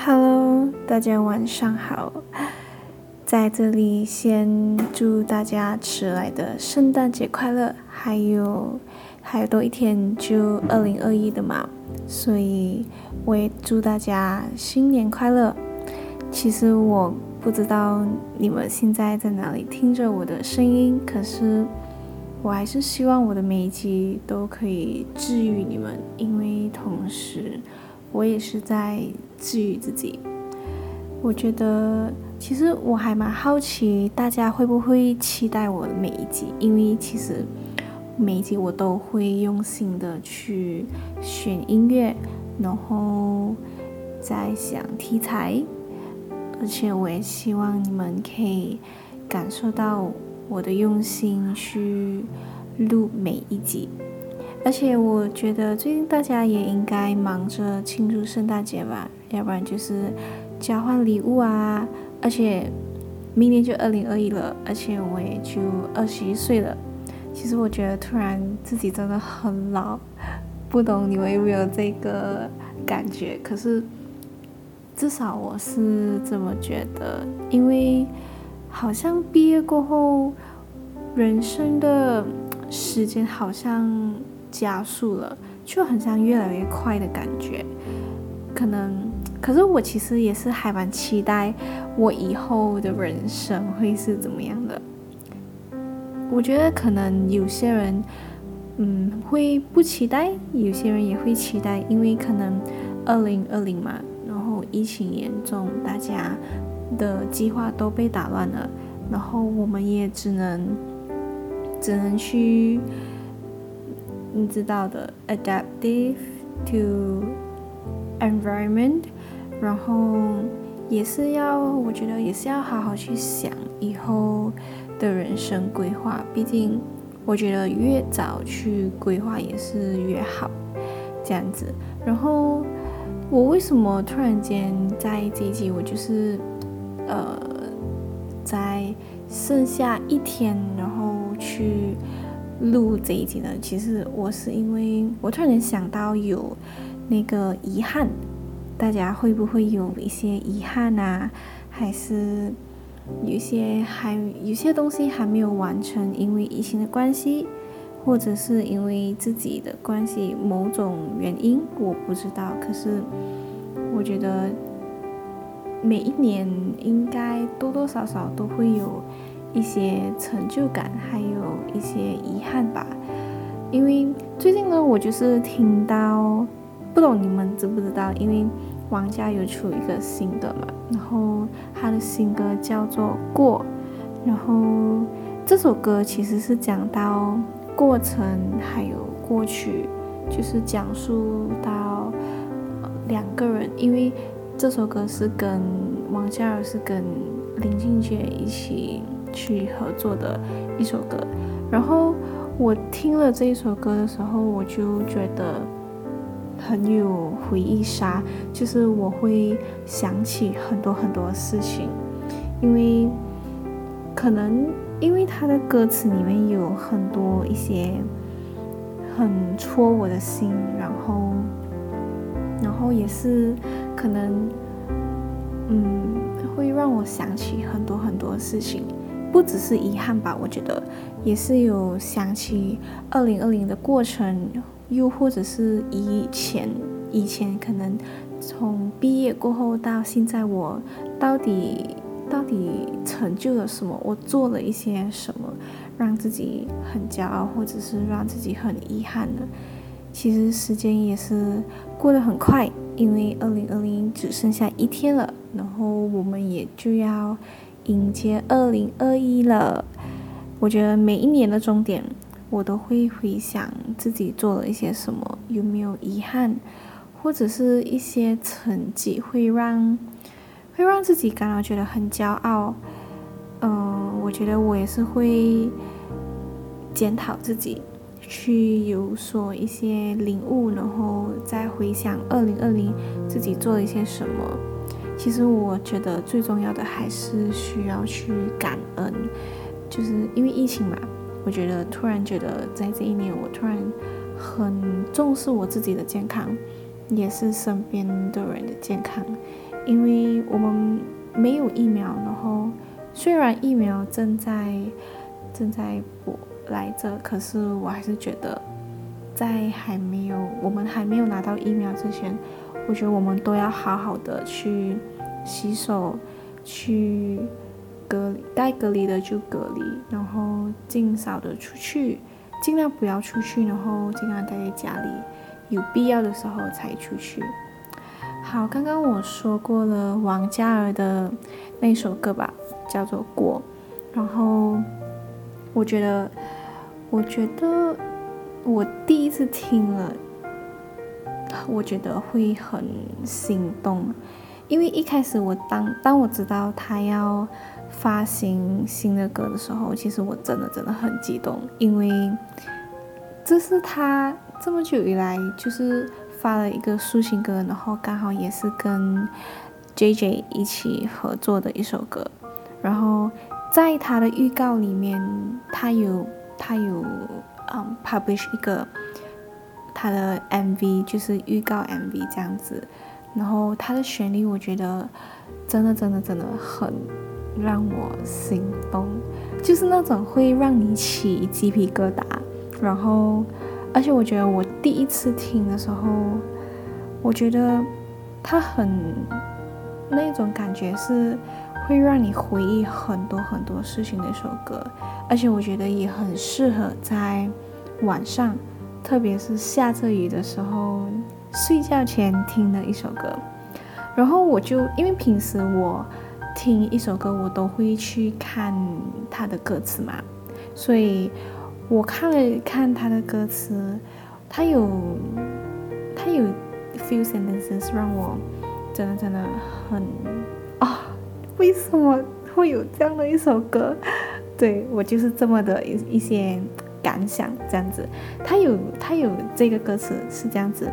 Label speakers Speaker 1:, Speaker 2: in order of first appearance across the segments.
Speaker 1: Hello，大家晚上好。在这里先祝大家迟来的圣诞节快乐，还有还有多一天就二零二一的嘛，所以我也祝大家新年快乐。其实我不知道你们现在在哪里听着我的声音，可是我还是希望我的每一集都可以治愈你们，因为同时我也是在治愈自己。我觉得。其实我还蛮好奇，大家会不会期待我的每一集？因为其实每一集我都会用心的去选音乐，然后在想题材，而且我也希望你们可以感受到我的用心去录每一集。而且我觉得最近大家也应该忙着庆祝圣诞节吧，要不然就是交换礼物啊。而且明年就二零二一了，而且我也就二十一岁了。其实我觉得突然自己真的很老，不懂你们有没有这个感觉？可是至少我是这么觉得，因为好像毕业过后，人生的时间好像加速了，就很像越来越快的感觉，可能。可是我其实也是还蛮期待我以后的人生会是怎么样的。我觉得可能有些人，嗯，会不期待，有些人也会期待，因为可能二零二零嘛，然后疫情严重，大家的计划都被打乱了，然后我们也只能只能去，你知道的，adaptive to environment。然后也是要，我觉得也是要好好去想以后的人生规划。毕竟，我觉得越早去规划也是越好，这样子。然后，我为什么突然间在这一集，我就是呃，在剩下一天，然后去录这一集呢？其实我是因为我突然想到有那个遗憾。大家会不会有一些遗憾啊？还是有些还有些东西还没有完成，因为疫情的关系，或者是因为自己的关系，某种原因我不知道。可是我觉得每一年应该多多少少都会有一些成就感，还有一些遗憾吧。因为最近呢，我就是听到。不懂你们知不知道？因为王嘉有出一个新歌嘛，然后他的新歌叫做《过》，然后这首歌其实是讲到过程还有过去，就是讲述到两个人，因为这首歌是跟王嘉尔是跟林俊杰一起去合作的一首歌，然后我听了这一首歌的时候，我就觉得。很有回忆杀，就是我会想起很多很多事情，因为可能因为他的歌词里面有很多一些很戳我的心，然后然后也是可能嗯会让我想起很多很多事情，不只是遗憾吧，我觉得也是有想起二零二零的过程。又或者是以前，以前可能从毕业过后到现在，我到底到底成就了什么？我做了一些什么，让自己很骄傲，或者是让自己很遗憾呢？其实时间也是过得很快，因为二零二零只剩下一天了，然后我们也就要迎接二零二一了。我觉得每一年的终点。我都会回想自己做了一些什么，有没有遗憾，或者是一些成绩会让会让自己感到觉得很骄傲。嗯，我觉得我也是会检讨自己，去有所一些领悟，然后再回想二零二零自己做了一些什么。其实我觉得最重要的还是需要去感恩，就是因为疫情嘛。我觉得突然觉得，在这一年，我突然很重视我自己的健康，也是身边的人的健康，因为我们没有疫苗，然后虽然疫苗正在正在补来着，可是我还是觉得，在还没有我们还没有拿到疫苗之前，我觉得我们都要好好的去洗手，去隔离该隔离的就隔离，然后尽少的出去，尽量不要出去，然后尽量待在家里。有必要的时候才出去。好，刚刚我说过了王嘉尔的那首歌吧，叫做《过》。然后我觉得，我觉得我第一次听了，我觉得会很心动，因为一开始我当当我知道他要发行新的歌的时候，其实我真的真的很激动，因为这是他。这么久以来，就是发了一个抒情歌，然后刚好也是跟 J J 一起合作的一首歌。然后在他的预告里面，他有他有嗯 publish 一个他的 MV，就是预告 MV 这样子。然后他的旋律，我觉得真的真的真的很让我心动，就是那种会让你起鸡皮疙瘩，然后。而且我觉得我第一次听的时候，我觉得它很那种感觉是会让你回忆很多很多事情的一首歌，而且我觉得也很适合在晚上，特别是下着雨的时候睡觉前听的一首歌。然后我就因为平时我听一首歌，我都会去看它的歌词嘛，所以。我看了看他的歌词，他有他有 few sentences 让我真的真的很啊，为什么会有这样的一首歌？对我就是这么的一一些感想，这样子。他有他有这个歌词是这样子，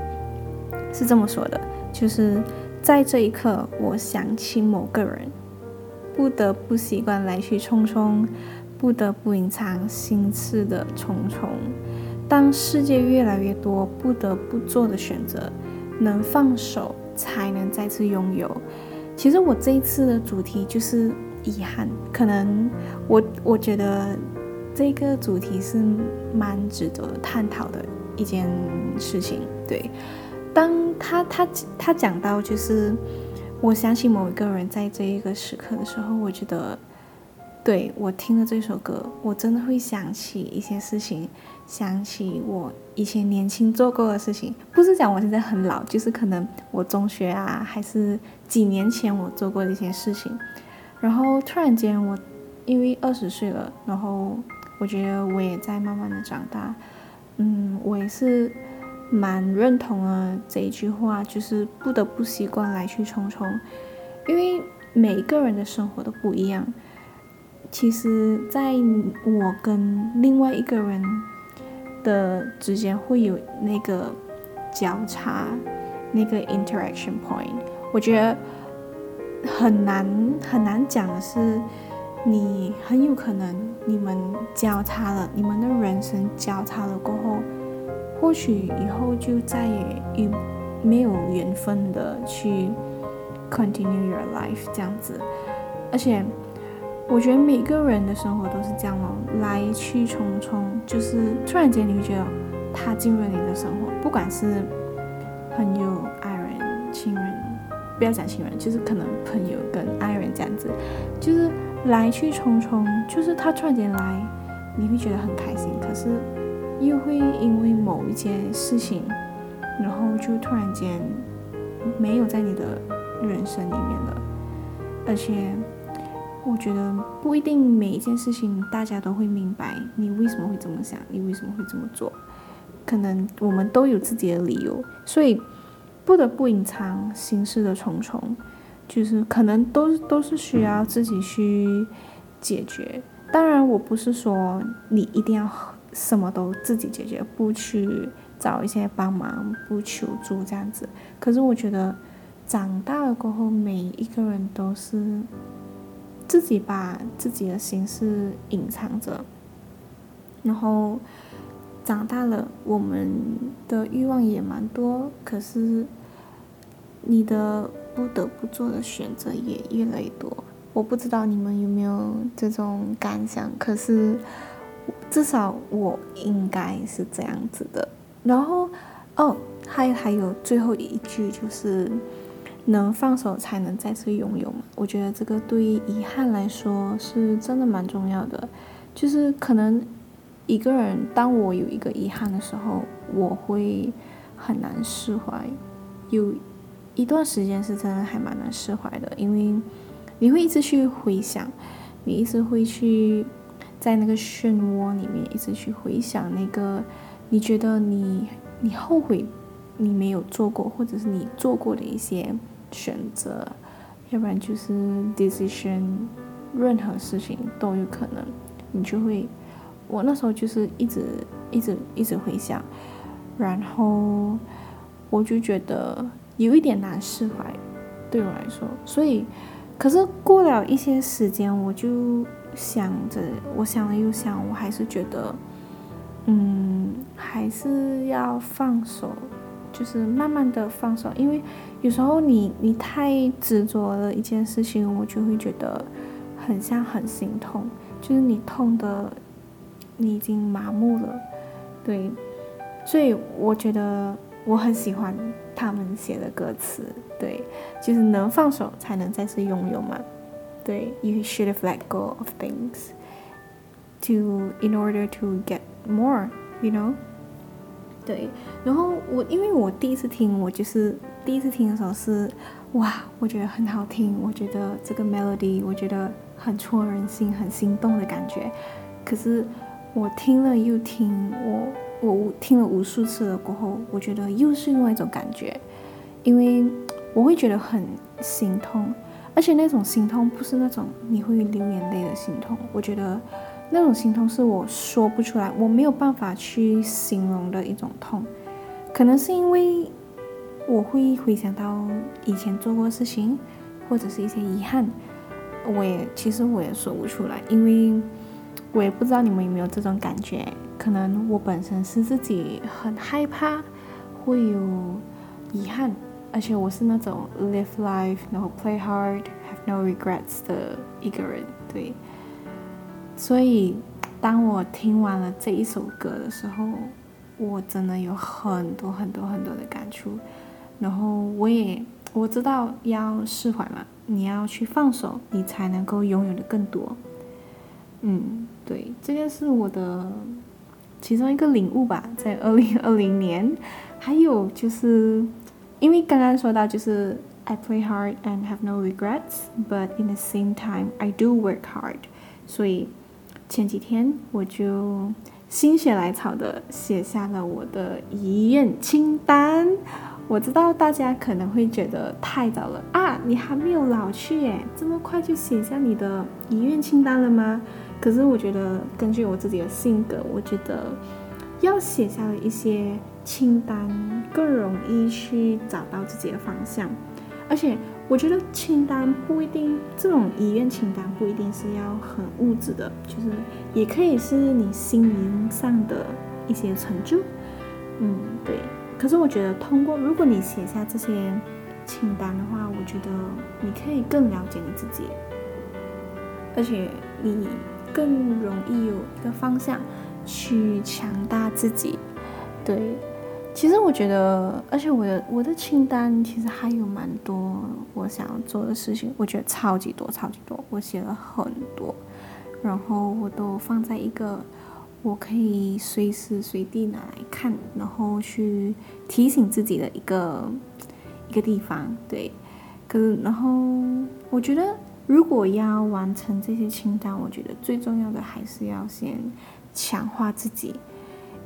Speaker 1: 是这么说的，就是在这一刻，我想起某个人，不得不习惯来去匆匆。不得不隐藏心事的重重。当世界越来越多不得不做的选择，能放手才能再次拥有。其实我这一次的主题就是遗憾，可能我我觉得这个主题是蛮值得探讨的一件事情。对，当他他他讲到就是我想起某一个人在这一个时刻的时候，我觉得。对我听了这首歌，我真的会想起一些事情，想起我以前年轻做过的事情。不是讲我现在很老，就是可能我中学啊，还是几年前我做过的一些事情。然后突然间，我因为二十岁了，然后我觉得我也在慢慢的长大。嗯，我也是蛮认同了这一句话，就是不得不习惯来去匆匆，因为每个人的生活都不一样。其实，在我跟另外一个人的之间会有那个交叉，那个 interaction point。我觉得很难很难讲的是，你很有可能你们交叉了，你们的人生交叉了过后，或许以后就再也与没有缘分的去 continue your life 这样子，而且。我觉得每个人的生活都是这样哦，来去匆匆，就是突然间你会觉得他进入你的生活，不管是朋友、爱人、亲人，不要讲亲人，就是可能朋友，来去匆匆，就是他突然间来，你会觉得很开心，可是又会因为某一件事情，然后就突然间没有在你的人生里面了，而且。我觉得不一定每一件事情大家都会明白你为什么会这么想，你为什么会这么做。可能我们都有自己的理由，所以不得不隐藏心事的重重，就是可能都都是需要自己去解决。当然，我不是说你一定要什么都自己解决，不去找一些帮忙，不求助这样子。可是我觉得长大了过后，每一个人都是。自己把自己的心事隐藏着，然后长大了，我们的欲望也蛮多，可是你的不得不做的选择也越来越多。我不知道你们有没有这种感想，可是至少我应该是这样子的。然后，哦，还还有最后一句就是，能放手才能再次拥有嘛。我觉得这个对于遗憾来说是真的蛮重要的。就是可能一个人，当我有一个遗憾的时候，我会很难释怀。有一段时间是真的还蛮难释怀的，因为。你会一直去回想，你一直会去在那个漩涡里面一直去回想那个你觉得你你后悔你没有做过，或者是你做过的一些选择，要不然就是 decision，任何事情都有可能，你就会，我那时候就是一直一直一直回想，然后我就觉得有一点难释怀，对我来说，所以。可是过了一些时间，我就想着，我想了又想，我还是觉得，嗯，还是要放手，就是慢慢的放手，因为有时候你你太执着了一件事情，我就会觉得很像很心痛，就是你痛的，你已经麻木了，对，所以我觉得我很喜欢。他们写的歌词，对，就是能放手才能再次拥有嘛。对，You should have let go of things to in order to get more, you know。对，然后我因为我第一次听，我就是第一次听的时候是哇，我觉得很好听，我觉得这个 melody 我觉得很戳人心，很心动的感觉。可是我听了又听，我。我听了无数次了过后，我觉得又是另外一种感觉，因为我会觉得很心痛，而且那种心痛不是那种你会流眼泪的心痛，我觉得那种心痛是我说不出来，我没有办法去形容的一种痛，可能是因为我会回想到以前做过事情，或者是一些遗憾，我也其实我也说不出来，因为我也不知道你们有没有这种感觉。可能我本身是自己很害怕会有遗憾，而且我是那种 live life 然后 play hard have no regrets 的一个人，对。所以当我听完了这一首歌的时候，我真的有很多很多很多的感触。然后我也我知道要释怀嘛，你要去放手，你才能够拥有的更多。嗯，对，这件是我的。其中一个领悟吧，在二零二零年，还有就是，因为刚刚说到就是 I play hard and have no regrets, but in the same time I do work hard。所以前几天我就心血来潮的写下了我的遗愿清单。我知道大家可能会觉得太早了啊，你还没有老去耶，这么快就写下你的遗愿清单了吗？可是我觉得，根据我自己的性格，我觉得要写下的一些清单更容易去找到自己的方向。而且，我觉得清单不一定，这种遗愿清单不一定是要很物质的，就是也可以是你心灵上的一些成就。嗯，对。可是我觉得，通过如果你写下这些清单的话，我觉得你可以更了解你自己，而且你。更容易有一个方向去强大自己，对。其实我觉得，而且我的我的清单其实还有蛮多我想要做的事情，我觉得超级多超级多，我写了很多，然后我都放在一个我可以随时随地拿来看，然后去提醒自己的一个一个地方，对。可是，然后我觉得。如果要完成这些清单，我觉得最重要的还是要先强化自己，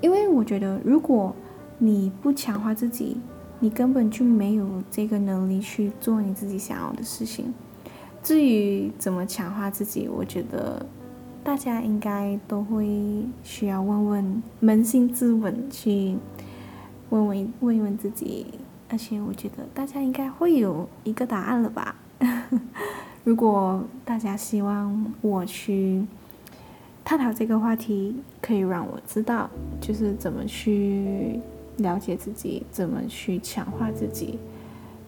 Speaker 1: 因为我觉得如果你不强化自己，你根本就没有这个能力去做你自己想要的事情。至于怎么强化自己，我觉得大家应该都会需要问问扪心自问，去问问问问自己，而且我觉得大家应该会有一个答案了吧。如果大家希望我去探讨这个话题，可以让我知道，就是怎么去了解自己，怎么去强化自己。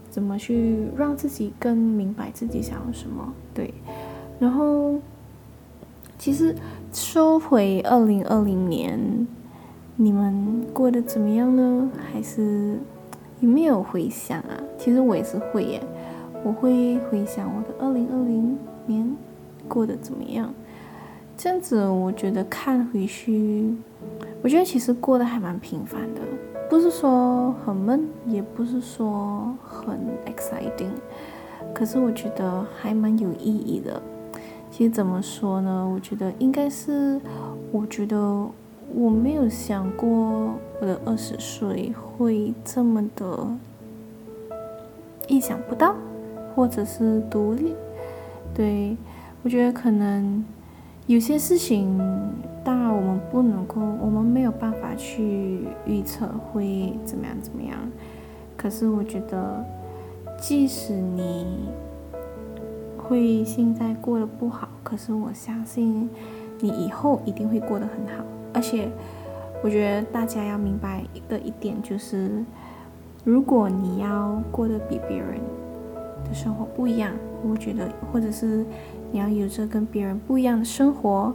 Speaker 1: 怎么去让自己更明白自己想要什么？对，然后其实说回二零二零年，你们过得怎么样呢？还是有没有回想啊？其实我也是会耶，我会回想我的二零二零年过得怎么样。这样子，我觉得看回去，我觉得其实过得还蛮平凡的。不是说很闷，也不是说很 exciting，可是我觉得还蛮有意义的。其实怎么说呢？我觉得应该是，我觉得我没有想过我的二十岁会这么的意想不到，或者是独立。对我觉得可能有些事情。当然，我们不能够，我们没有办法去预测会怎么样怎么样。可是，我觉得，即使你会现在过得不好，可是我相信你以后一定会过得很好。而且，我觉得大家要明白的一点就是，如果你要过得比别人的生活不一样，我觉得，或者是你要有着跟别人不一样的生活。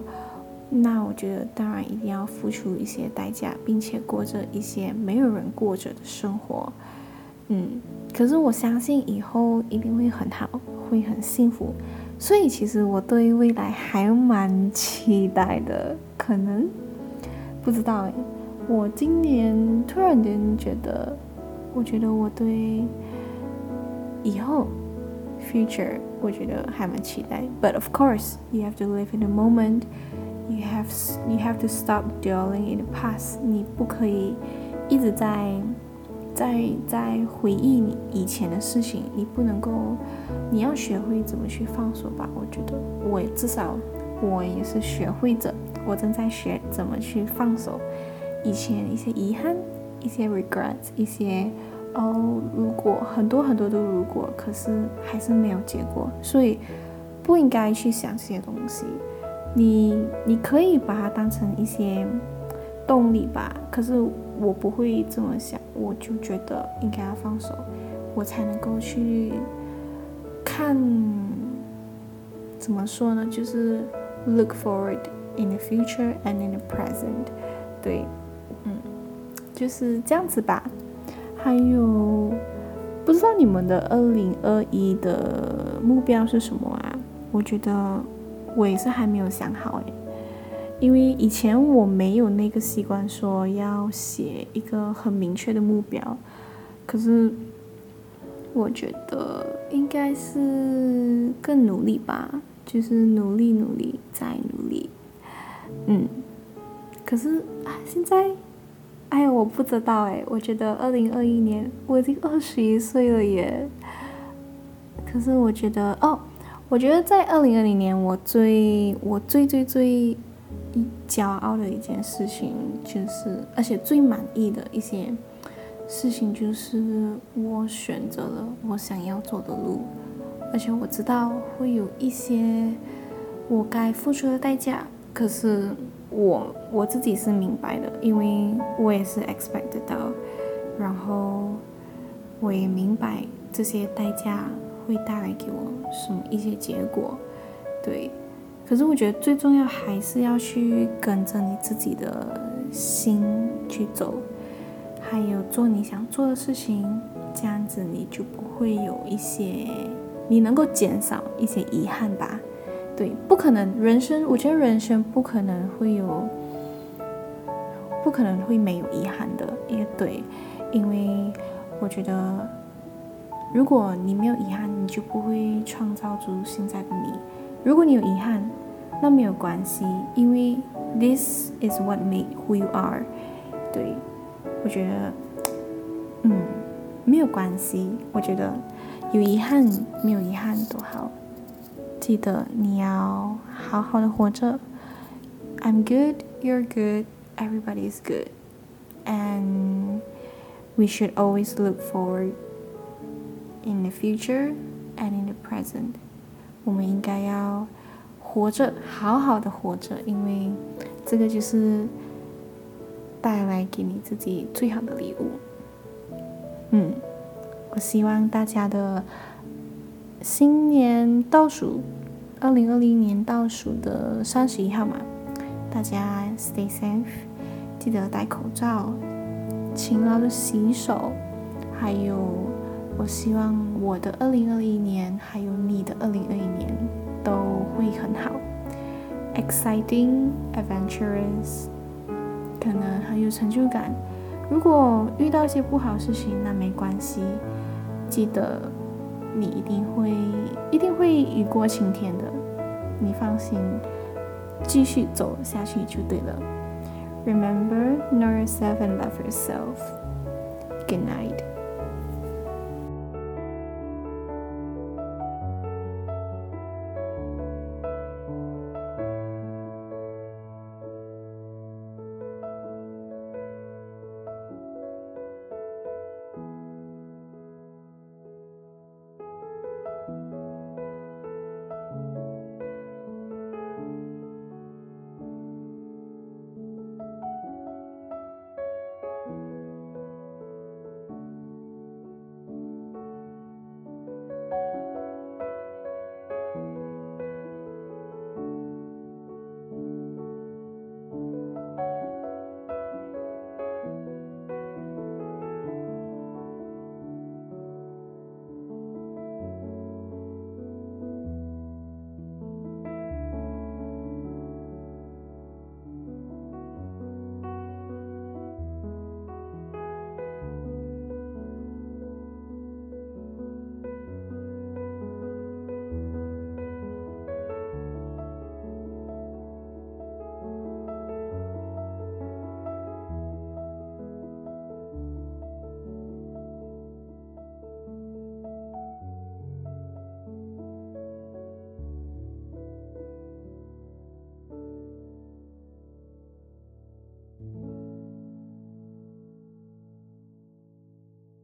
Speaker 1: 那我觉得，当然一定要付出一些代价，并且过着一些没有人过着的生活。嗯，可是我相信以后一定会很好，会很幸福。所以其实我对未来还蛮期待的。可能不知道诶，我今年突然间觉得，我觉得我对以后 future 我觉得还蛮期待。But of course, you have to live in the moment. You have you have to stop dwelling in the past。你不可以一直在在在回忆你以前的事情。你不能够，你要学会怎么去放手吧。我觉得我至少我也是学会着，我正在学怎么去放手以前一些遗憾、一些 regrets、一些哦，如果很多很多的如果，可是还是没有结果，所以不应该去想这些东西。你你可以把它当成一些动力吧，可是我不会这么想，我就觉得应该要放手，我才能够去看，怎么说呢？就是 look forward in the future and in the present，对，嗯，就是这样子吧。还有，不知道你们的二零二一的目标是什么啊？我觉得。我也是还没有想好诶，因为以前我没有那个习惯说要写一个很明确的目标，可是我觉得应该是更努力吧，就是努力努力再努力，嗯，可是啊现在，哎呀我不知道诶，我觉得二零二一年我已经二十一岁了耶，可是我觉得哦。我觉得在二零二零年，我最我最最最骄傲的一件事情，就是而且最满意的一些事情，就是我选择了我想要走的路，而且我知道会有一些我该付出的代价，可是我我自己是明白的，因为我也是 expect 到，然后我也明白这些代价。会带来给我什么一些结果？对，可是我觉得最重要还是要去跟着你自己的心去走，还有做你想做的事情，这样子你就不会有一些，你能够减少一些遗憾吧？对，不可能，人生我觉得人生不可能会有，不可能会没有遗憾的，也对，因为我觉得。如果你没有遗憾，你就不会创造出现在的你。如果你有遗憾，那没有关系，因为 this is what make who you are。对，我觉得，嗯，没有关系。我觉得有遗憾没有遗憾都好。记得你要好好的活着。I'm good, you're good, everybody is good, and we should always look forward. In the future and in the present，我们应该要活着，好好的活着，因为这个就是带来给你自己最好的礼物。嗯， 我希望大家的 新年倒数，二零二零年倒数的三十一号嘛，大家 stay safe，记得戴口罩，勤劳的洗手，还有，我希望我的二零二一年，还有你的二零二一年都会很好，exciting，adventurous，可能很有成就感。如果遇到一些不好的事情，那没关系，记得你一定会一定会雨过晴天的，你放心，继续走下去就对了。Remember, know yourself and love yourself. Good night.